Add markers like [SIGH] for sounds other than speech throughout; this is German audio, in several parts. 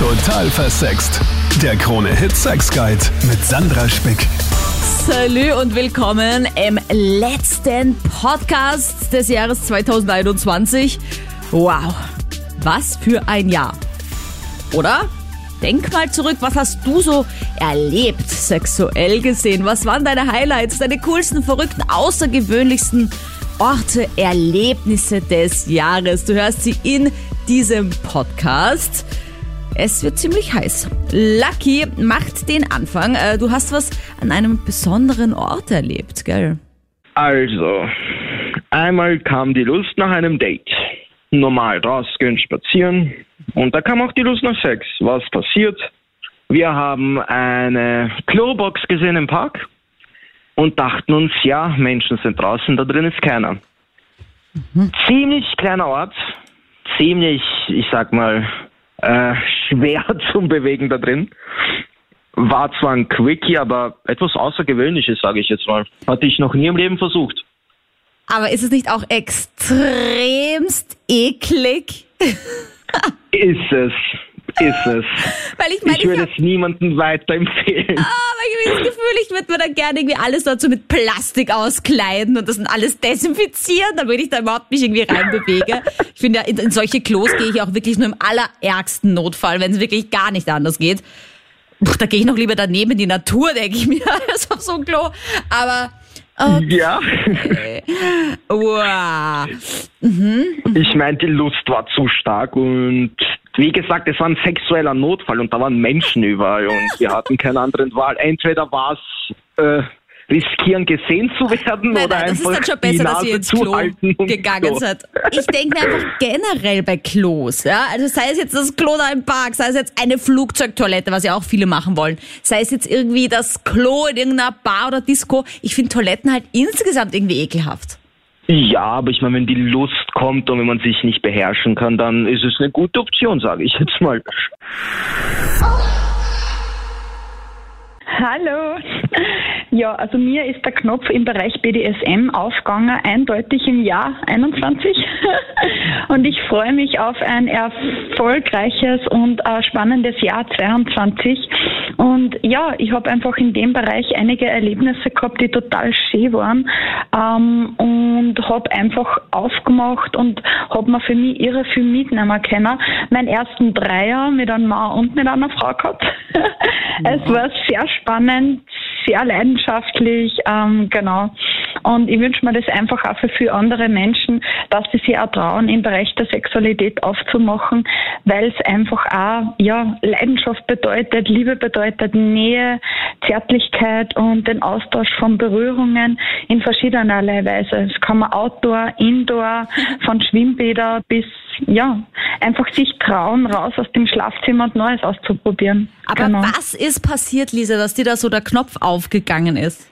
Total versext. Der Krone-Hit Sex Guide mit Sandra Spick. Salü und willkommen im letzten Podcast des Jahres 2021. Wow, was für ein Jahr. Oder? Denk mal zurück, was hast du so erlebt, sexuell gesehen? Was waren deine Highlights, deine coolsten, verrückten, außergewöhnlichsten Orte, Erlebnisse des Jahres? Du hörst sie in diesem Podcast. Es wird ziemlich heiß. Lucky macht den Anfang. Äh, Du hast was an einem besonderen Ort erlebt, gell? Also, einmal kam die Lust nach einem Date. Normal rausgehen, spazieren. Und da kam auch die Lust nach Sex. Was passiert? Wir haben eine Klobox gesehen im Park und dachten uns, ja, Menschen sind draußen, da drin ist keiner. Ziemlich kleiner Ort, ziemlich, ich sag mal, äh, schwer [LAUGHS] zum Bewegen da drin. War zwar ein Quickie, aber etwas Außergewöhnliches, sage ich jetzt mal. Hatte ich noch nie im Leben versucht. Aber ist es nicht auch extremst eklig? [LAUGHS] Ist es. Ist es. Weil ich meine, Ich ich, würde hab, es niemandem weiterempfehlen. aber ich habe das Gefühl, ich würde mir dann gerne irgendwie alles so mit Plastik auskleiden und das dann alles desinfizieren, damit ich da überhaupt mich irgendwie reinbewege. Ich finde ja, in, in solche Klos gehe ich auch wirklich nur im allerärgsten Notfall, wenn es wirklich gar nicht anders geht. Puh, da gehe ich noch lieber daneben in die Natur, denke ich mir, [LAUGHS] als auf so ein Klo. Aber, oh, Ja. [LAUGHS] wow. Ich meine, die Lust war zu stark und wie gesagt, es war ein sexueller Notfall und da waren Menschen überall und wir hatten keine andere Wahl. Entweder war es äh, riskieren, gesehen zu werden Nein, oder nein, das ist einfach dann schon die besser, dass ihr ins Klo gegangen seid. Ich denke mir einfach generell bei Klos, ja, also sei es jetzt das Klo da im Park, sei es jetzt eine Flugzeugtoilette, was ja auch viele machen wollen, sei es jetzt irgendwie das Klo in irgendeiner Bar oder Disco. Ich finde Toiletten halt insgesamt irgendwie ekelhaft. Ja, aber ich meine, wenn die Lust kommt und wenn man sich nicht beherrschen kann, dann ist es eine gute Option, sage ich jetzt mal. Hallo. Ja, also mir ist der Knopf im Bereich BDSM aufgegangen, eindeutig im Jahr 21. [LAUGHS] Und ich freue mich auf ein erfolgreiches und äh, spannendes Jahr 22. Und ja, ich habe einfach in dem Bereich einige Erlebnisse gehabt, die total schön waren. Ähm, und habe einfach aufgemacht und habe mir für mich irre viel mitnehmen können. Meinen ersten Dreier mit einem Mann und mit einer Frau gehabt. [LAUGHS] es war sehr spannend, sehr leidenschaftlich, ähm, genau. Und ich wünsche mir das einfach auch für viele andere Menschen, dass sie sich auch trauen, im Bereich der Sexualität aufzumachen, weil es einfach auch ja, Leidenschaft bedeutet, Liebe bedeutet, Nähe, Zärtlichkeit und den Austausch von Berührungen in verschiedenerlei Weise. Das kann man Outdoor, Indoor, [LAUGHS] von Schwimmbäder bis ja, einfach sich trauen, raus aus dem Schlafzimmer und Neues auszuprobieren. Aber Genau. was ist passiert, Lisa, dass dir da so der Knopf aufgegangen ist?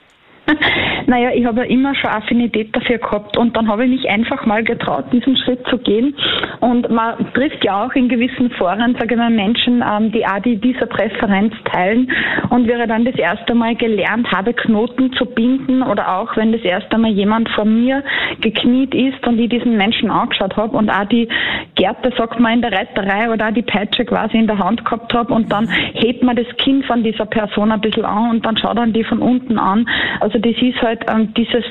[LAUGHS] Naja, ich habe ja immer schon Affinität dafür gehabt und dann habe ich mich einfach mal getraut, diesen Schritt zu gehen. Und man trifft ja auch in gewissen Foren, sage ich mal, Menschen, ähm, die auch die diese Präferenz teilen. Und wäre dann das erste Mal gelernt habe, Knoten zu binden oder auch wenn das erste Mal jemand vor mir gekniet ist und ich diesen Menschen angeschaut habe und auch die Gerte, sagt man, in der Reiterei oder auch die Peitsche quasi in der Hand gehabt habe und dann hebt man das Kinn von dieser Person ein bisschen an und dann schaut man die von unten an. Also das ist halt ähm, dieses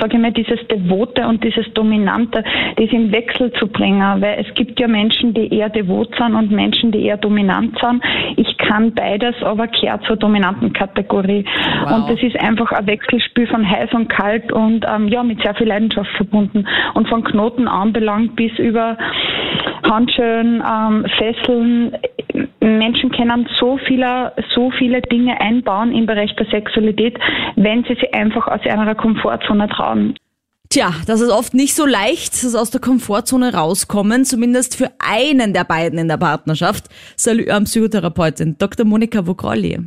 sage ich mal, dieses Devote und dieses Dominante, das in Wechsel zu bringen, weil es gibt ja Menschen, die eher devot sind und Menschen, die eher dominant sind. Ich kann beides, aber kehrt zur dominanten Kategorie. Wow. Und das ist einfach ein Wechselspiel von heiß und kalt und ähm, ja, mit sehr viel Leidenschaft verbunden. Und von Knoten anbelangt bis über Handschellen, ähm, Fesseln. Menschen können so viele, so viele Dinge einbauen im Bereich der Sexualität, wenn sie sich einfach aus ihrer Komfortzone trauen. Tja, das ist oft nicht so leicht, das aus der Komfortzone rauskommen, zumindest für einen der beiden in der Partnerschaft. Salut an Psychotherapeutin Dr. Monika Vogrolli.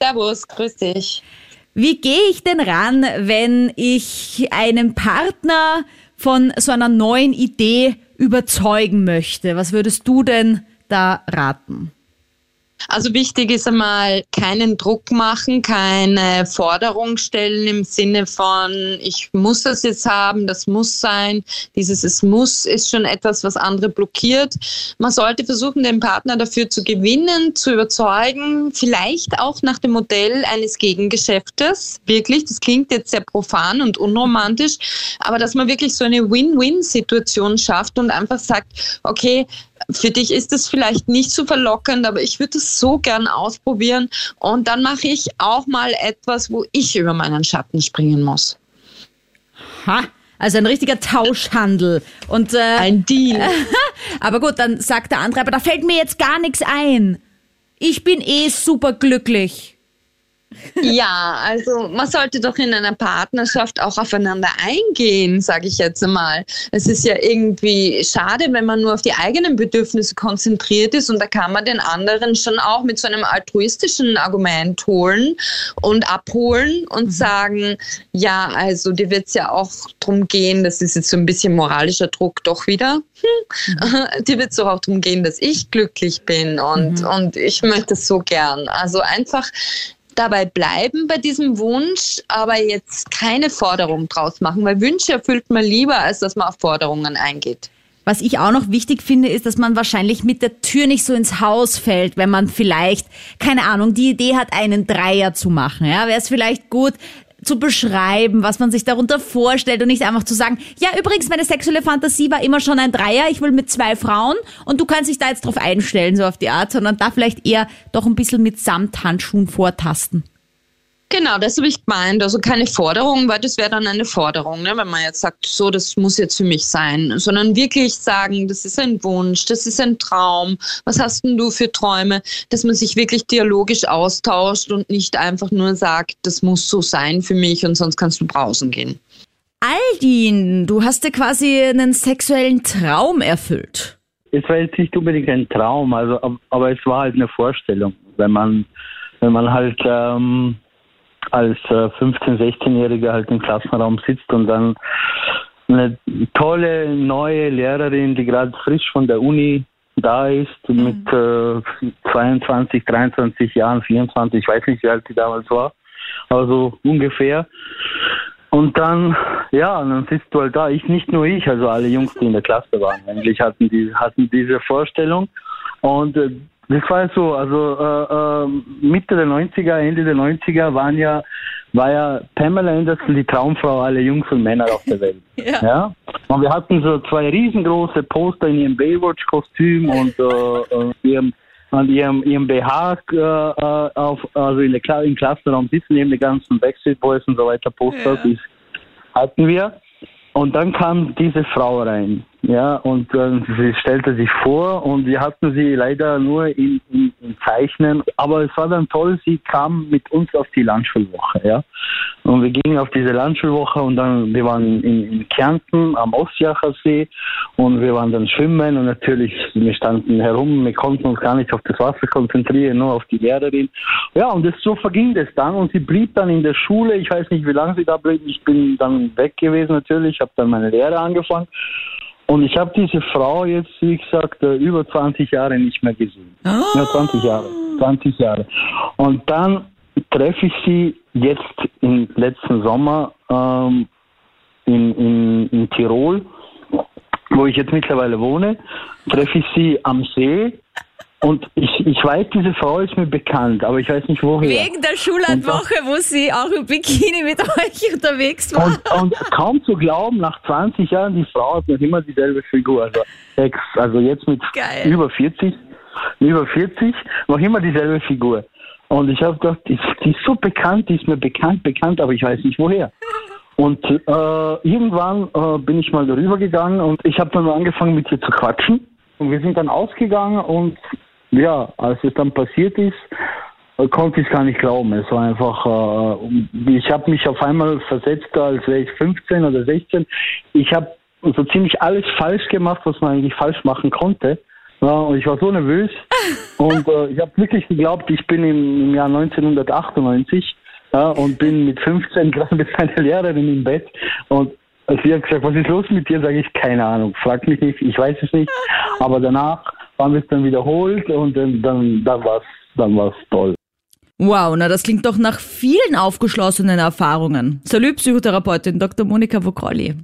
Servus, grüß dich. Wie gehe ich denn ran, wenn ich einen Partner von so einer neuen Idee überzeugen möchte? Was würdest du denn da raten? Also wichtig ist einmal keinen Druck machen, keine Forderung stellen im Sinne von, ich muss das jetzt haben, das muss sein. Dieses Es muss ist schon etwas, was andere blockiert. Man sollte versuchen, den Partner dafür zu gewinnen, zu überzeugen, vielleicht auch nach dem Modell eines Gegengeschäftes. Wirklich, das klingt jetzt sehr profan und unromantisch, aber dass man wirklich so eine Win-Win-Situation schafft und einfach sagt, okay, für dich ist es vielleicht nicht so verlockend, aber ich würde es so gern ausprobieren und dann mache ich auch mal etwas, wo ich über meinen Schatten springen muss. Ha, also ein richtiger Tauschhandel. Und, äh, ein Deal. [LAUGHS] aber gut, dann sagt der andere, aber da fällt mir jetzt gar nichts ein. Ich bin eh super glücklich. Ja, also man sollte doch in einer Partnerschaft auch aufeinander eingehen, sage ich jetzt einmal. Es ist ja irgendwie schade, wenn man nur auf die eigenen Bedürfnisse konzentriert ist und da kann man den anderen schon auch mit so einem altruistischen Argument holen und abholen und mhm. sagen, ja, also dir wird es ja auch darum gehen, das ist jetzt so ein bisschen moralischer Druck doch wieder, hm, mhm. [LAUGHS] dir wird es auch darum gehen, dass ich glücklich bin und, mhm. und ich möchte es so gern. Also einfach dabei bleiben bei diesem Wunsch, aber jetzt keine Forderung draus machen, weil Wünsche erfüllt man lieber, als dass man auf Forderungen eingeht. Was ich auch noch wichtig finde, ist, dass man wahrscheinlich mit der Tür nicht so ins Haus fällt, wenn man vielleicht, keine Ahnung, die Idee hat, einen Dreier zu machen. Ja, wäre es vielleicht gut, zu beschreiben, was man sich darunter vorstellt und nicht einfach zu sagen, ja, übrigens, meine sexuelle Fantasie war immer schon ein Dreier, ich will mit zwei Frauen und du kannst dich da jetzt drauf einstellen, so auf die Art, sondern da vielleicht eher doch ein bisschen mit Samthandschuhen vortasten. Genau, das habe ich gemeint. Also keine Forderung, weil das wäre dann eine Forderung, ne? wenn man jetzt sagt, so, das muss jetzt für mich sein, sondern wirklich sagen, das ist ein Wunsch, das ist ein Traum. Was hast denn du für Träume? Dass man sich wirklich dialogisch austauscht und nicht einfach nur sagt, das muss so sein für mich und sonst kannst du brausen gehen. Aldin, du hast dir quasi einen sexuellen Traum erfüllt. Es war jetzt nicht unbedingt ein Traum, also, aber es war halt eine Vorstellung, wenn man, wenn man halt ähm, als 15-, äh, 16-Jähriger halt im Klassenraum sitzt und dann eine tolle neue Lehrerin, die gerade frisch von der Uni da ist, mhm. mit äh, 22, 23 Jahren, 24, ich weiß nicht, wie alt die damals war, aber so ungefähr. Und dann, ja, dann sitzt du halt da. Ich, nicht nur ich, also alle Jungs, die in der Klasse waren, eigentlich hatten die, hatten diese Vorstellung. Und äh, das war so, also äh, äh, Mitte der 90er, Ende der 90er waren ja, war ja Pamela Anderson die Traumfrau aller Jungs und Männer auf der Welt. [LAUGHS] ja. ja. Und wir hatten so zwei riesengroße Poster in ihrem Baywatch-Kostüm und äh, äh ihrem an ihrem, ihrem BH äh, äh, auf, also in der, im Klassenraum sitzen, neben den ganzen Backstreet Boys und so weiter Poster, ja. hatten wir. Und dann kam diese Frau rein. Ja, und äh, sie stellte sich vor und wir hatten sie leider nur in, in, in, Zeichnen. Aber es war dann toll, sie kam mit uns auf die Landschulwoche, ja. Und wir gingen auf diese Landschulwoche und dann, wir waren in, in Kärnten am Ostjacher See und wir waren dann schwimmen und natürlich, wir standen herum, wir konnten uns gar nicht auf das Wasser konzentrieren, nur auf die Lehrerin. Ja, und das, so verging das dann und sie blieb dann in der Schule. Ich weiß nicht, wie lange sie da blieb. Ich bin dann weg gewesen natürlich, habe dann meine Lehre angefangen. Und ich habe diese Frau jetzt, wie gesagt, äh, über 20 Jahre nicht mehr gesehen. Oh. Ja, 20 Jahre. 20 Jahre. Und dann treffe ich sie jetzt im letzten Sommer ähm, in, in, in Tirol, wo ich jetzt mittlerweile wohne, treffe ich sie am See und ich, ich weiß, diese Frau ist mir bekannt, aber ich weiß nicht woher. Wegen der Schullandwoche, wo sie auch im Bikini mit euch [LAUGHS] unterwegs war. Und, und, kaum zu glauben, nach 20 Jahren, die Frau hat noch immer dieselbe Figur. Also, ex, also jetzt mit Geil. über 40, über 40, noch immer dieselbe Figur. Und ich habe gedacht, die, die, ist so bekannt, die ist mir bekannt, bekannt, aber ich weiß nicht woher. Und äh, irgendwann äh, bin ich mal darüber gegangen und ich habe dann angefangen mit ihr zu quatschen. Und wir sind dann ausgegangen und ja, als es dann passiert ist, äh, konnte ich es gar nicht glauben. Es war einfach, äh, ich habe mich auf einmal versetzt, als wäre ich 15 oder 16. Ich habe so ziemlich alles falsch gemacht, was man eigentlich falsch machen konnte. Ja, und ich war so nervös [LAUGHS] und äh, ich habe wirklich geglaubt, ich bin im, im Jahr 1998 ja, und bin mit 15 [LAUGHS] gerade mit meiner Lehrerin im Bett und sie hat gesagt, was ist los mit dir? Sage ich, keine Ahnung, frag mich nicht, ich weiß es nicht. [LAUGHS] Aber danach haben wir es dann wiederholt und dann, dann, dann war es dann war es toll. Wow, na das klingt doch nach vielen aufgeschlossenen Erfahrungen. Salut, Psychotherapeutin Dr. Monika Vokrolli.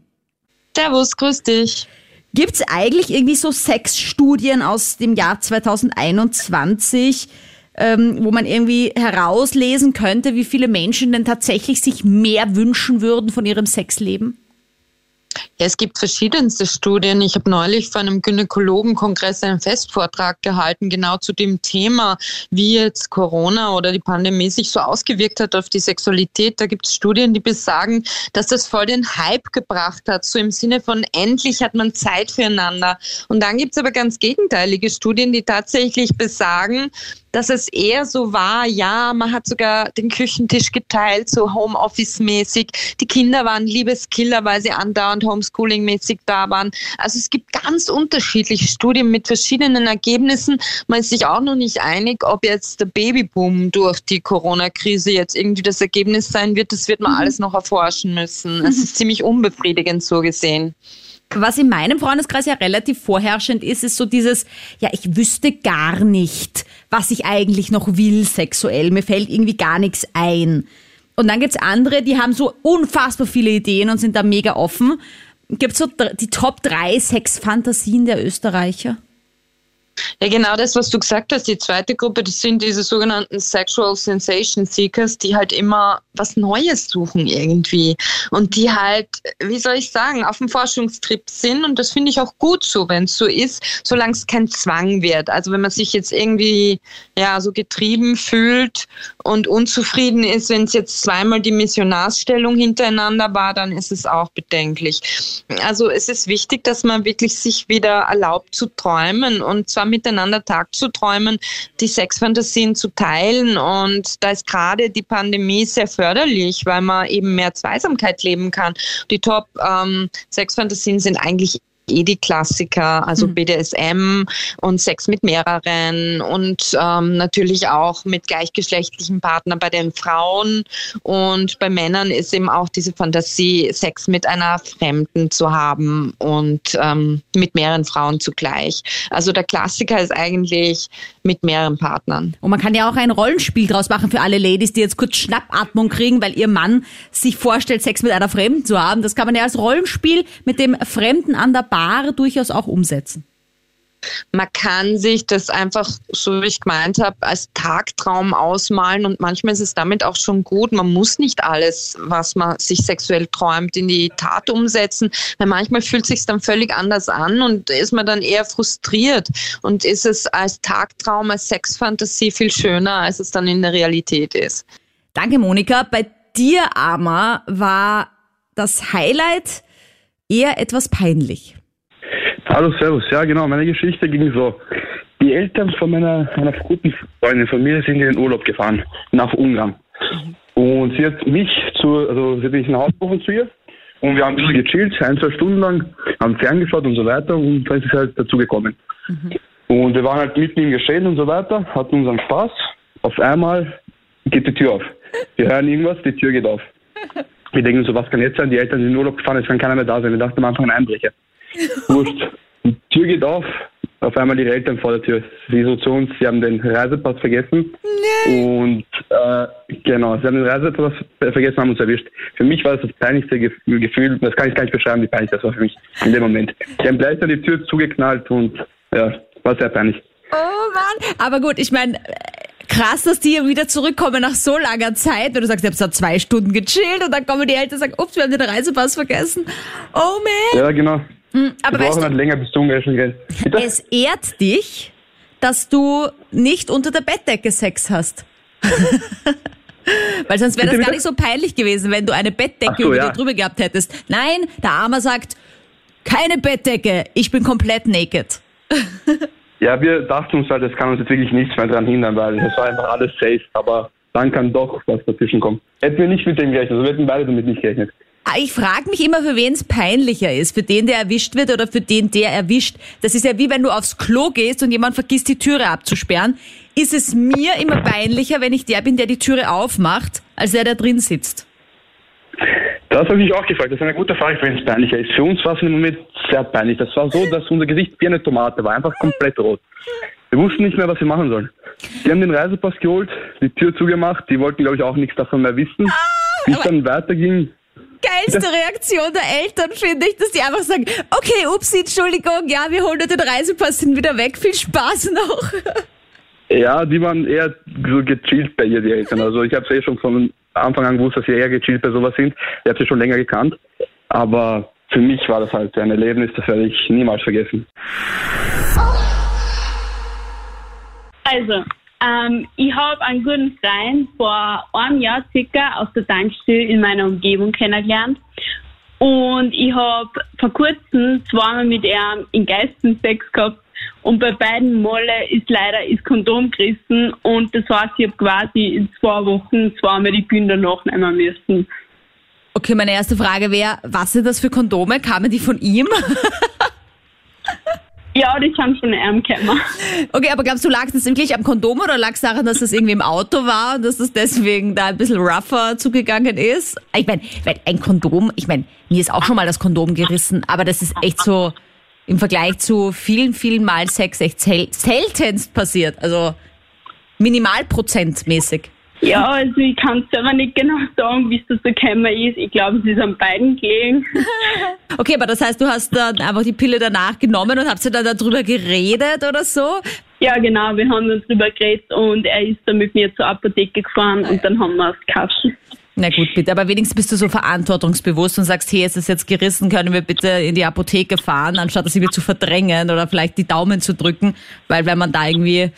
Servus, grüß dich. Gibt es eigentlich irgendwie so Sexstudien aus dem Jahr 2021, ähm, wo man irgendwie herauslesen könnte, wie viele Menschen denn tatsächlich sich mehr wünschen würden von ihrem Sexleben? Ja, es gibt verschiedenste Studien. Ich habe neulich vor einem Gynäkologenkongress einen Festvortrag gehalten, genau zu dem Thema, wie jetzt Corona oder die Pandemie sich so ausgewirkt hat auf die Sexualität. Da gibt es Studien, die besagen, dass das voll den Hype gebracht hat, so im Sinne von endlich hat man Zeit füreinander. Und dann gibt es aber ganz gegenteilige Studien, die tatsächlich besagen, dass es eher so war, ja, man hat sogar den Küchentisch geteilt, so Homeoffice-mäßig. Die Kinder waren Liebeskiller, weil sie andauernd Homeschooling-mäßig da waren. Also es gibt ganz unterschiedliche Studien mit verschiedenen Ergebnissen. Man ist sich auch noch nicht einig, ob jetzt der Babyboom durch die Corona-Krise jetzt irgendwie das Ergebnis sein wird. Das wird man mhm. alles noch erforschen müssen. Es ist ziemlich unbefriedigend so gesehen. Was in meinem Freundeskreis ja relativ vorherrschend ist, ist so dieses, ja, ich wüsste gar nicht, was ich eigentlich noch will sexuell. Mir fällt irgendwie gar nichts ein. Und dann gibt's andere, die haben so unfassbar viele Ideen und sind da mega offen. Gibt's so die Top 3 Sexfantasien der Österreicher? Ja, genau das, was du gesagt hast. Die zweite Gruppe, das sind diese sogenannten Sexual Sensation Seekers, die halt immer was Neues suchen irgendwie und die halt, wie soll ich sagen, auf dem Forschungstrip sind und das finde ich auch gut so, wenn es so ist, solange es kein Zwang wird. Also wenn man sich jetzt irgendwie ja so getrieben fühlt und unzufrieden ist, wenn es jetzt zweimal die Missionarsstellung hintereinander war, dann ist es auch bedenklich. Also es ist wichtig, dass man wirklich sich wieder erlaubt zu träumen und zwar miteinander Tag zu träumen, die Sexfantasien zu teilen und da ist gerade die Pandemie sehr förderlich, weil man eben mehr Zweisamkeit leben kann. Die Top ähm, sind eigentlich eh die Klassiker, also mhm. BDSM und Sex mit mehreren und ähm, natürlich auch mit gleichgeschlechtlichen Partnern bei den Frauen und bei Männern ist eben auch diese Fantasie, Sex mit einer Fremden zu haben und ähm, mit mehreren Frauen zugleich. Also der Klassiker ist eigentlich mit mehreren Partnern. Und man kann ja auch ein Rollenspiel draus machen für alle Ladies, die jetzt kurz Schnappatmung kriegen, weil ihr Mann sich vorstellt, Sex mit einer Fremden zu haben. Das kann man ja als Rollenspiel mit dem Fremden an der Bar Bar durchaus auch umsetzen? Man kann sich das einfach, so wie ich gemeint habe, als Tagtraum ausmalen und manchmal ist es damit auch schon gut. Man muss nicht alles, was man sich sexuell träumt, in die Tat umsetzen, weil manchmal fühlt es sich dann völlig anders an und ist man dann eher frustriert und ist es als Tagtraum, als Sexfantasie viel schöner, als es dann in der Realität ist. Danke, Monika. Bei dir, Ama, war das Highlight eher etwas peinlich. Hallo, Servus. Ja, genau. Meine Geschichte ging so. Die Eltern von meiner, meiner guten Freundin, Familie sind in den Urlaub gefahren, nach Ungarn. Und sie hat mich zu, also sie hat mich nach Hause gerufen zu ihr. Und wir haben ein bisschen gechillt, ein, zwei Stunden lang, haben ferngeschaut und so weiter. Und dann ist es halt dazu gekommen. Mhm. Und wir waren halt mitten im Geschehen und so weiter, hatten unseren Spaß. Auf einmal geht die Tür auf. Wir hören irgendwas, die Tür geht auf. Wir denken so, was kann jetzt sein? Die Eltern sind in den Urlaub gefahren, es kann keiner mehr da sein. Wir dachten am Anfang ein Einbrecher. Wurscht. Die Tür geht auf. Auf einmal ihre Eltern vor der Tür. Sie so zu uns, sie haben den Reisepass vergessen. Nein. Und äh, genau, sie haben den Reisepass vergessen, haben uns erwischt. Für mich war das das peinlichste Gefühl, das kann ich gar nicht beschreiben, wie peinlich das war für mich in dem Moment. Sie haben gleich dann die Tür zugeknallt und ja, war sehr peinlich. Oh Mann, aber gut, ich meine, krass, dass die wieder zurückkommen nach so langer Zeit, wenn du sagst, ich habe da zwei Stunden gechillt und dann kommen die Eltern und sagen, ups, wir haben den Reisepass vergessen. Oh man. Ja, genau. Mhm, aber wir brauchen halt länger bis zum Essen gehen. Es ehrt dich, dass du nicht unter der Bettdecke Sex hast. [LAUGHS] Weil sonst wäre das gar nicht so peinlich gewesen, wenn du eine Bettdecke so, über ja. dir drüber gehabt hättest. Nein, der Armer sagt, keine Bettdecke, ich bin komplett naked. [LAUGHS] ja, wir dachten uns halt, es kann uns jetzt wirklich nichts mehr daran hindern, weil es war einfach alles safe, aber dann kann doch was dazwischen kommen. Hätten wir nicht mit dem gerechnet, also wir hätten beide damit nicht gerechnet. Ah, ich frage mich immer, für wen es peinlicher ist. Für den, der erwischt wird oder für den, der erwischt. Das ist ja wie wenn du aufs Klo gehst und jemand vergisst, die Türe abzusperren. Ist es mir immer peinlicher, wenn ich der bin, der die Türe aufmacht, als der, der drin sitzt? Das habe ich auch gefragt. Das ist eine gute Frage, wenn es peinlicher ist. Für uns war es im Moment sehr peinlich. Das war so, dass unser Gesicht wie eine Tomate war, einfach komplett rot. Wir wussten nicht mehr, was wir machen sollen. Die haben den Reisepass geholt, die Tür zugemacht, die wollten, glaube ich, auch nichts davon mehr wissen. Wie es aber- dann weiterging, Geilste Reaktion der Eltern finde ich, dass die einfach sagen, okay, upsi, Entschuldigung, ja, wir holen dir den Reisepass, sind wieder weg, viel Spaß noch. ja, die waren eher so gechillt bei ihr, die Eltern. Also ich habe es eh schon von Anfang an gewusst, dass sie eher gechillt bei sowas sind. Ich habe sie schon länger gekannt. Aber für mich war das halt ein Erlebnis, das werde ich niemals vergessen. Also, ähm, ich habe einen guten Freund vor einem Jahr circa aus der Tankstelle in meiner Umgebung kennengelernt. Und ich habe vor kurzem zweimal mit ihm in Geisten Sex gehabt. Und bei beiden Male ist leider das Kondom gerissen. Und das heißt, ich habe quasi in zwei Wochen zweimal die Kinder nachnehmen müssen. Okay, meine erste Frage wäre, was sind das für Kondome? Kamen die von ihm? [LAUGHS] Ja, die sind von ihm gekommen. Okay, aber glaubst du, lag das wirklich am Kondom oder lag es daran, dass das irgendwie im Auto war und dass das deswegen da ein bisschen rougher zugegangen ist? Ich meine, ein Kondom, ich meine, mir ist auch schon mal das Kondom gerissen, aber das ist echt so im Vergleich zu vielen, vielen Mal Sex echt sel seltenst passiert. Also minimalprozentmäßig. Ja, also ich kann selber nicht genau sagen, wie es dazu gekommen ist. Ich glaube, es ist an beiden gelegen. [LAUGHS] Okay, aber das heißt, du hast dann einfach die Pille danach genommen und habt ihr dann darüber geredet oder so? Ja, genau, wir haben uns drüber geredet und er ist dann mit mir zur Apotheke gefahren und dann haben wir es gekauft. Na gut, bitte, aber wenigstens bist du so verantwortungsbewusst und sagst, hey, es ist jetzt gerissen, können wir bitte in die Apotheke fahren, anstatt das irgendwie zu verdrängen oder vielleicht die Daumen zu drücken, weil wenn man da irgendwie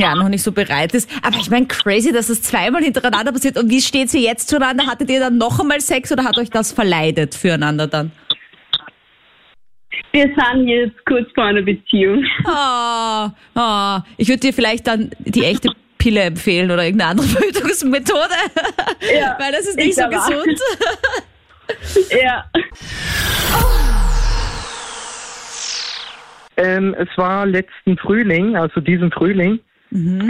ja noch nicht so bereit ist. Aber ich meine, crazy, dass es zweimal hintereinander passiert. Und wie steht sie jetzt zueinander? Hattet ihr dann noch einmal Sex oder hat euch das verleidet füreinander dann? Wir sind jetzt kurz vor einer Beziehung. Oh, oh. Ich würde dir vielleicht dann die echte Pille empfehlen oder irgendeine andere [LAUGHS] Verhütungsmethode, Ja, weil das ist ich nicht so gesund. [LAUGHS] Ja. Ähm, es war letzten Frühling, also diesen Frühling.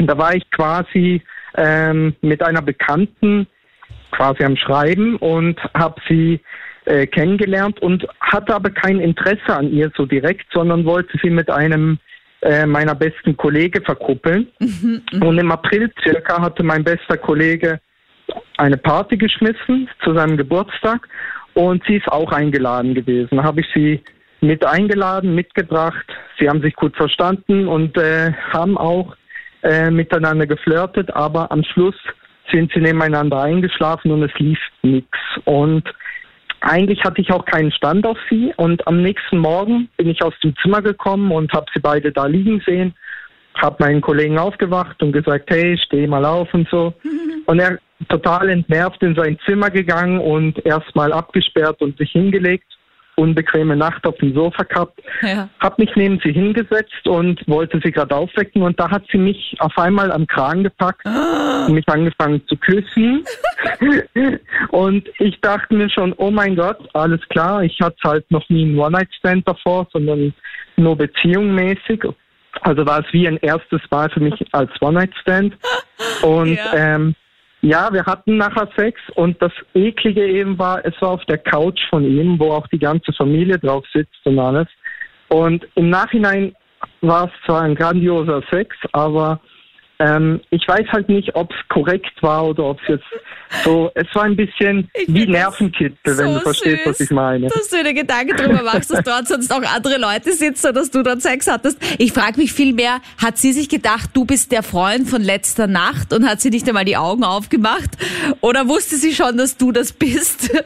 Da war ich quasi ähm, mit einer Bekannten quasi am Schreiben und habe sie äh, kennengelernt und hatte aber kein Interesse an ihr so direkt, sondern wollte sie mit einem äh, meiner besten Kollege verkuppeln. Und im April circa hatte mein bester Kollege eine Party geschmissen zu seinem Geburtstag und sie ist auch eingeladen gewesen. Da habe ich sie mit eingeladen, mitgebracht. Sie haben sich gut verstanden und äh, haben auch äh, miteinander geflirtet, aber am Schluss sind sie nebeneinander eingeschlafen und es lief nichts. Und eigentlich hatte ich auch keinen Stand auf sie und am nächsten Morgen bin ich aus dem Zimmer gekommen und habe sie beide da liegen sehen, habe meinen Kollegen aufgewacht und gesagt, hey, steh mal auf und so. [LAUGHS] Und er total entnervt in sein Zimmer gegangen und erstmal abgesperrt und sich hingelegt, unbequeme Nacht auf dem Sofa gehabt, Ja. hab mich neben sie hingesetzt und wollte sie gerade aufwecken und da hat sie mich auf einmal am Kragen gepackt und mich angefangen zu küssen. [LAUGHS] und ich dachte mir schon, oh mein Gott, alles klar, ich hatte halt noch nie einen One-Night-Stand davor, sondern nur beziehungsmäßig. Also war es wie ein erstes Mal für mich als One-Night-Stand. Und Ja. ähm, ja, wir hatten nachher Sex und das Eklige eben war, es war auf der Couch von ihm, wo auch die ganze Familie drauf sitzt und alles. Und im Nachhinein war es zwar ein grandioser Sex, aber ähm, ich weiß halt nicht, ob es korrekt war oder ob es jetzt so, es war ein bisschen Ich wie Nervenkitzel, wenn so du verstehst, was ich meine. Dass du dir Gedanken darüber [LAUGHS] machst, dass dort sonst auch andere Leute sitzen, dass du dort Sex hattest. Ich frage mich viel mehr, hat sie sich gedacht, du bist der Freund von letzter Nacht und hat sie nicht einmal die Augen aufgemacht? Oder wusste sie schon, dass du das bist? [LAUGHS]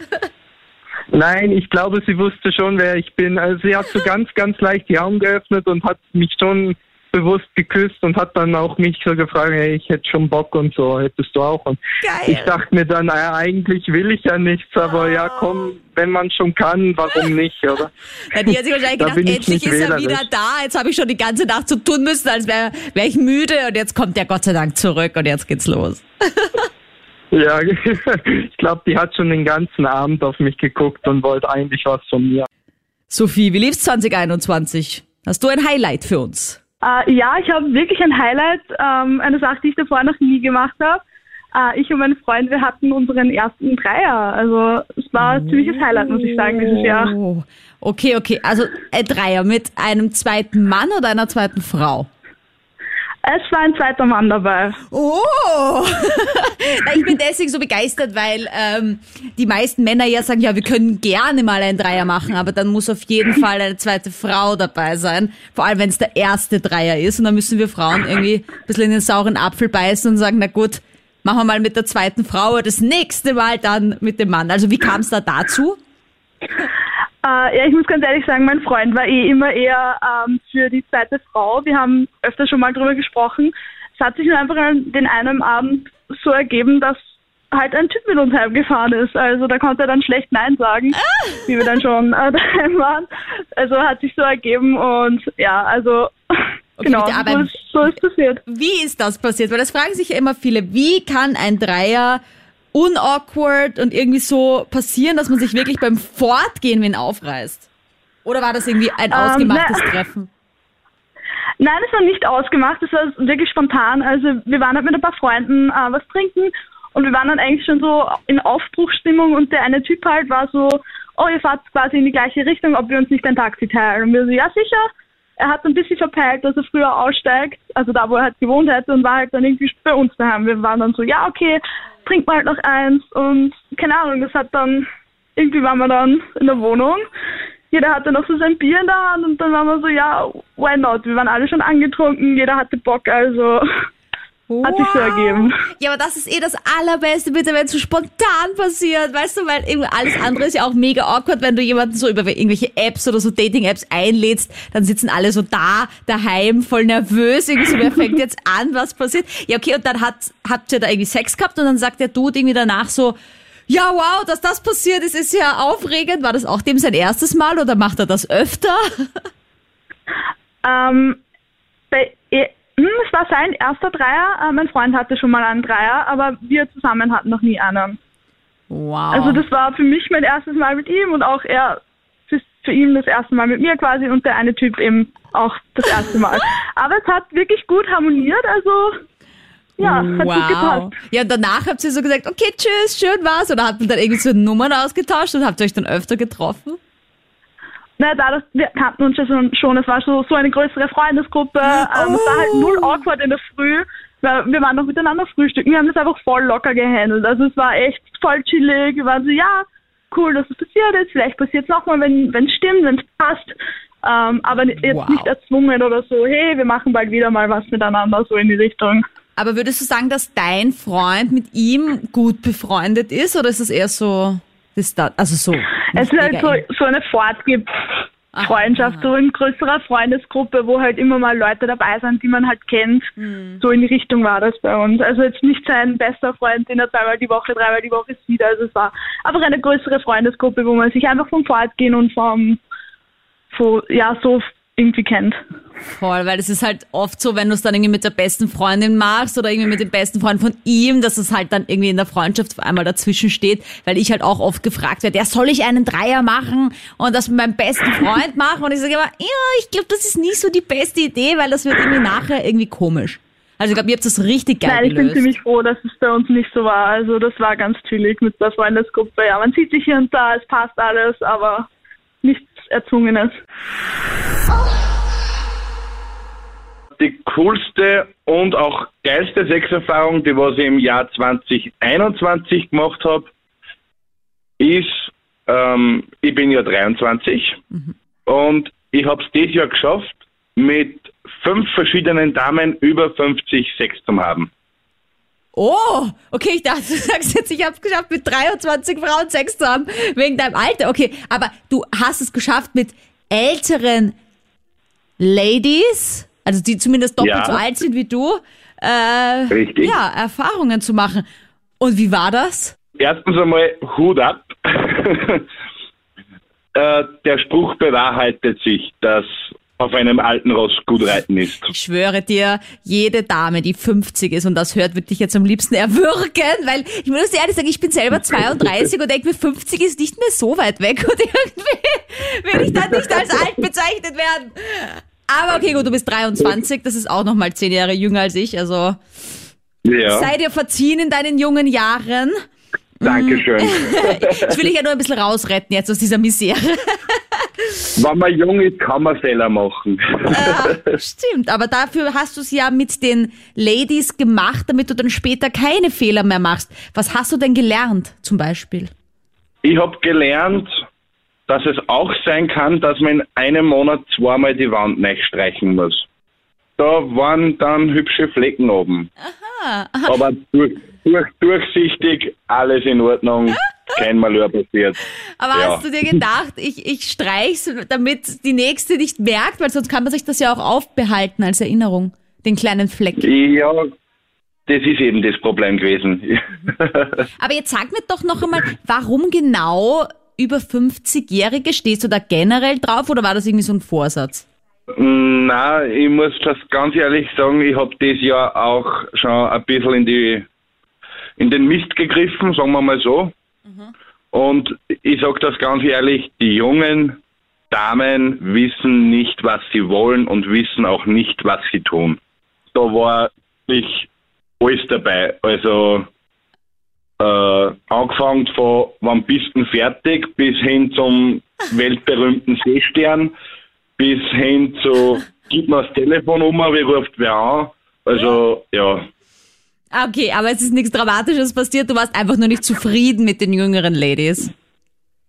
Nein, ich glaube, sie wusste schon, wer ich bin. Also sie hat so ganz, ganz leicht die Augen geöffnet und hat mich schon bewusst geküsst und hat dann auch mich so gefragt, hey, ich hätte schon Bock und so, hättest du auch. Und Geil. ich dachte mir dann, naja, eigentlich will ich ja nichts, aber ja, komm, wenn man schon kann, warum nicht, oder? Ja, die hat sich wahrscheinlich [LAUGHS] Da gedacht, endlich ist er wählerisch. wieder da. Jetzt habe ich schon die ganze Nacht so tun müssen, als wäre wär ich müde und jetzt kommt der Gott sei Dank zurück und jetzt geht's los. [LAUGHS] Ja, [LAUGHS] ich glaube, die hat schon den ganzen Abend auf mich geguckt und wollte eigentlich was von mir. Sophie, wie lief's 2021? Hast du ein Highlight für uns? Äh, ja, ich habe wirklich ein Highlight, ähm, eine Sache, die ich davor noch nie gemacht habe. Äh, ich und mein Freund, wir hatten unseren ersten Dreier. Also es war ein ziemliches Highlight, muss ich sagen, dieses Jahr. Oh, okay, okay. Also ein Dreier mit einem zweiten Mann oder einer zweiten Frau? Es war ein zweiter Mann dabei. Oh! [LAUGHS] Ich bin deswegen so begeistert, weil ähm, die meisten Männer ja sagen, ja, wir können gerne mal einen Dreier machen, aber dann muss auf jeden Fall eine zweite Frau dabei sein. Vor allem, wenn es der erste Dreier ist. Und dann müssen wir Frauen irgendwie ein bisschen in den sauren Apfel beißen und sagen, na gut, machen wir mal mit der zweiten Frau das nächste Mal dann mit dem Mann. Also wie kam es da dazu? Äh, ja, ich muss ganz ehrlich sagen, mein Freund war eh immer eher ähm, für die zweite Frau. Wir haben öfter schon mal drüber gesprochen. Es hat sich nur einfach an den einen Abend so ergeben, dass halt ein Typ mit uns heimgefahren ist. Also da konnte er dann schlecht Nein sagen, wie wir dann schon äh, [LAUGHS] daheim waren. Also hat sich so ergeben und ja, also Okay, genau, bitte, aber so ist, so ist passiert. Wie ist das passiert? Weil das fragen sich ja immer viele. Wie kann ein Dreier unawkward und irgendwie so passieren, dass man sich wirklich beim Fortgehen wen aufreißt? Oder war das irgendwie ein Ähm, ausgemachtes na- Treffen? Nein, es war nicht ausgemacht, es war wirklich spontan. Also wir waren halt mit ein paar Freunden äh, was trinken und wir waren dann eigentlich schon so in Aufbruchsstimmung und der eine Typ halt war so, oh, ihr fahrt quasi in die gleiche Richtung, ob wir uns nicht ein Taxi teilen. Und wir so, ja sicher. Er hat ein bisschen verpeilt, dass er früher aussteigt, also da, wo er halt gewohnt hätte und war halt dann irgendwie bei uns daheim. Wir waren dann so, ja okay, trinkt mal halt noch eins und keine Ahnung, das hat dann, irgendwie waren wir dann in der Wohnung jeder hatte noch so sein Bier in der Hand und dann waren wir so, ja, why not? Wir waren alle schon angetrunken, jeder hatte Bock, also hat sich so ergeben. Ja, aber das ist eh das Allerbeste, bitte, wenn es so spontan passiert, weißt du, weil irgendwie alles andere ist ja auch mega awkward, wenn du jemanden so über irgendwelche Apps oder so Dating-Apps einlädst, dann sitzen alle so da, daheim, voll nervös, irgendwie so, wer fängt jetzt an, was passiert? Ja, okay, und dann hat, habt ihr da irgendwie Sex gehabt und dann sagt der Dude irgendwie danach so, ja, wow, dass das passiert ist, ist ja aufregend. War das auch dem sein erstes Mal oder macht er das öfter? Ähm, bei, eh, hm, es war sein erster Dreier, äh, mein Freund hatte schon mal einen Dreier, aber wir zusammen hatten noch nie einen. Wow. Also das war für mich mein erstes Mal mit ihm und auch er für, für ihn das erste Mal mit mir quasi und der eine Typ eben auch das erste Mal. [LAUGHS] Aber es hat wirklich gut harmoniert, also ja, hat gut gepasst. Ja, und danach habt ihr so gesagt, okay, tschüss, schön war's. Oder habt ihr dann irgendwie so Nummern ausgetauscht und habt ihr euch dann öfter getroffen? Naja, dadurch, wir kannten uns schon, schon es war so, so eine größere Freundesgruppe. Ähm, Es war halt null awkward in der Früh. weil Wir waren noch miteinander frühstücken. Wir haben das einfach voll locker gehandelt. Also es war echt voll chillig. Wir waren so, ja, cool, dass es passiert ist. Vielleicht passiert es nochmal, wenn es stimmt, wenn es passt. Ähm, aber jetzt Wow. nicht erzwungen oder so, hey, wir machen bald wieder mal was miteinander, so in die Richtung. Aber würdest du sagen, dass dein Freund mit ihm gut befreundet ist oder ist es eher so distant? Also so. Es ist halt so, so eine Fortgib-Freundschaft, so in größerer Freundesgruppe, wo halt immer mal Leute dabei sind, die man halt kennt. Hm. So in die Richtung war das bei uns. Also jetzt nicht sein bester Freund, den er zweimal die Woche, dreimal die Woche sieht. Also es war einfach eine größere Freundesgruppe, wo man sich einfach vom Fortgehen und vom, so, ja, so irgendwie kennt. Voll, weil es ist halt oft so, wenn du es dann irgendwie mit der besten Freundin machst oder irgendwie mit dem besten Freund von ihm, dass es halt dann irgendwie in der Freundschaft auf einmal dazwischen steht, weil ich halt auch oft gefragt werde, ja, soll ich einen Dreier machen und das mit meinem besten Freund machen? Und ich sage immer, ja, ich glaube, das ist nicht so die beste Idee, weil das wird irgendwie nachher irgendwie komisch. Also ich glaube, ihr habt das richtig geil Nein, ich bin gelöst. ziemlich froh, dass es bei uns nicht so war. Also das war ganz chillig mit der Freundesgruppe. Ja, man sieht sich hier und da, es passt alles, aber nichts Erzwungenes. Die coolste und auch geilste Sexerfahrung, die was ich im Jahr 2021 gemacht habe, ist, ähm, ich bin ja 23 und ich habe es dieses Jahr geschafft, mit fünf verschiedenen Damen über 50 Sex zu haben. Oh, okay, ich dachte, [LAUGHS] du sagst jetzt, ich habe es geschafft, mit 23 Frauen Sex zu haben, wegen deinem Alter. Okay, aber du hast es geschafft, mit älteren Ladies, also die zumindest doppelt Ja. so alt sind wie du, äh, Richtig. ja, Erfahrungen zu machen. Und wie war das? Erstens einmal Hut ab. [LAUGHS] äh, der Spruch bewahrheitet sich, dass auf einem alten Ross gut reiten ist. Ich schwöre dir, jede Dame, die 50 ist und das hört, wird dich jetzt am liebsten erwürgen, weil ich muss dir ehrlich sagen, ich bin selber 32 und denke mir, 50 ist nicht mehr so weit weg und irgendwie [LAUGHS] will ich dann nicht als alt bezeichnet werden. Aber okay, gut, du bist 23, das ist auch noch mal zehn Jahre jünger als ich, also Ja, sei dir verziehen in deinen jungen Jahren. Dankeschön. [LAUGHS] Ich will dich ja nur ein bisschen rausretten jetzt aus dieser Misere. Wenn man jung ist, kann man Fehler machen. Ja, stimmt, aber dafür hast du es ja mit den Ladies gemacht, damit du dann später keine Fehler mehr machst. Was hast du denn gelernt zum Beispiel? Ich habe gelernt, dass es auch sein kann, dass man in einem Monat zweimal die Wand streichen muss. Da waren dann hübsche Flecken oben. Aha. Aber durch, durch, durchsichtig, alles in Ordnung, kein Malheur passiert. Aber Ja. hast du dir gedacht, ich, ich streich's, damit die nächste nicht merkt, weil sonst kann man sich das ja auch aufbehalten als Erinnerung, den kleinen Fleck. Ja, das ist eben das Problem gewesen. [LAUGHS] Aber jetzt sag mir doch noch einmal, warum genau über 50-Jährige stehst du da generell drauf oder war das irgendwie so ein Vorsatz? Na, ich muss das ganz ehrlich sagen, ich habe das Jahr auch schon ein bisschen in die in den Mist gegriffen, sagen wir mal so. Und ich sage das ganz ehrlich, die jungen Damen wissen nicht, was sie wollen und wissen auch nicht, was sie tun. Da war ich alles dabei. Also äh, angefangen von wann bist du fertig bis hin zum weltberühmten Seestern bis hin zu gib mir das Telefon um, wie ruft wer an. Also ja, Okay, aber es ist nichts Dramatisches passiert, du warst einfach nur nicht zufrieden mit den jüngeren Ladies.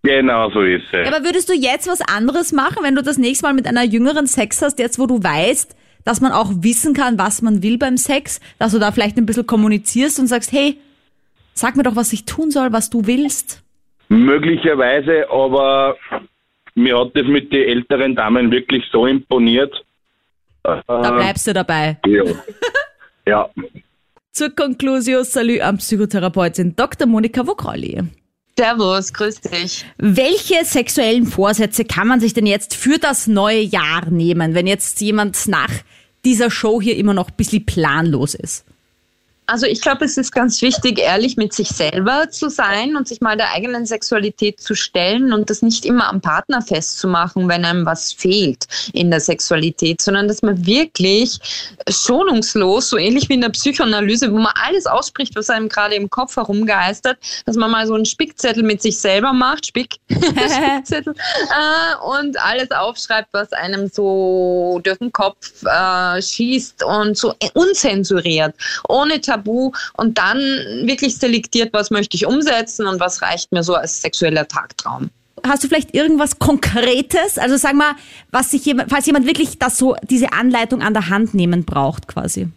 genau so ist es. Ja, aber würdest du jetzt was anderes machen, wenn du das nächste Mal mit einer jüngeren Sex hast, jetzt wo du weißt, dass man auch wissen kann, was man will beim Sex, dass du da vielleicht ein bisschen kommunizierst und sagst, hey, sag mir doch, was ich tun soll, was du willst. Möglicherweise, aber mir hat das mit den älteren Damen wirklich so imponiert. Da bleibst du dabei. Ja. [LAUGHS] ja. Zur Conclusio, Salü am Psychotherapeutin Dr. Monika Vokrali. Servus, grüß dich. Welche sexuellen Vorsätze kann man sich denn jetzt für das neue Jahr nehmen, wenn jetzt jemand nach dieser Show hier immer noch ein bisschen planlos ist? Also ich glaube, es ist ganz wichtig, ehrlich mit sich selber zu sein und sich mal der eigenen Sexualität zu stellen und das nicht immer am Partner festzumachen, wenn einem was fehlt in der Sexualität, sondern dass man wirklich schonungslos, so ähnlich wie in der Psychoanalyse, wo man alles ausspricht, was einem gerade im Kopf herumgeistert, dass man mal so einen Spickzettel mit sich selber macht, Spick, [LAUGHS] Spickzettel, äh, und alles aufschreibt, was einem so durch den Kopf äh, schießt und so unzensuriert, ohne Tabu und dann wirklich selektiert, was möchte ich umsetzen und was reicht mir so als sexueller Tagtraum. Hast du vielleicht irgendwas Konkretes? Also sag mal, was sich jemand, falls jemand wirklich das so, diese Anleitung an der Hand nehmen braucht, quasi.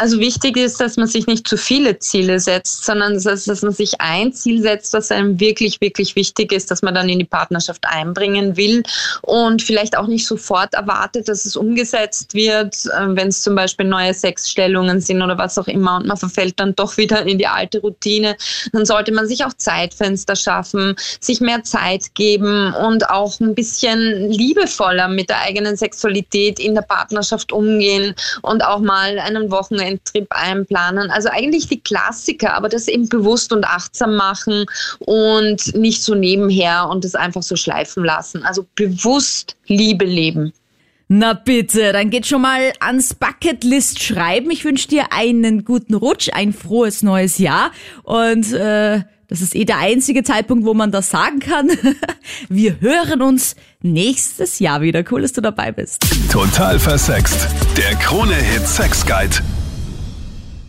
Also wichtig ist, dass man sich nicht zu viele Ziele setzt, sondern dass, dass man sich ein Ziel setzt, was einem wirklich, wirklich wichtig ist, dass man dann in die Partnerschaft einbringen will und vielleicht auch nicht sofort erwartet, dass es umgesetzt wird, äh, wenn es zum Beispiel neue Sexstellungen sind oder was auch immer und man verfällt dann doch wieder in die alte Routine. Dann sollte man sich auch Zeitfenster schaffen, sich mehr Zeit geben und auch ein bisschen liebevoller mit der eigenen Sexualität in der Partnerschaft umgehen und auch mal einen Wochenendtrip einplanen. Also eigentlich die Klassiker, aber das eben bewusst und achtsam machen und nicht so nebenher und das einfach so schleifen lassen. Also bewusst Liebe leben. Na bitte, dann geht schon mal ans Bucketlist schreiben. Ich wünsche dir einen guten Rutsch, ein frohes neues Jahr und äh, das ist eh der einzige Zeitpunkt, wo man das sagen kann. [LAUGHS] Wir hören uns nächstes Jahr wieder. Cool, dass du dabei bist. Total versext. Der Krone-Hit Sex Guide.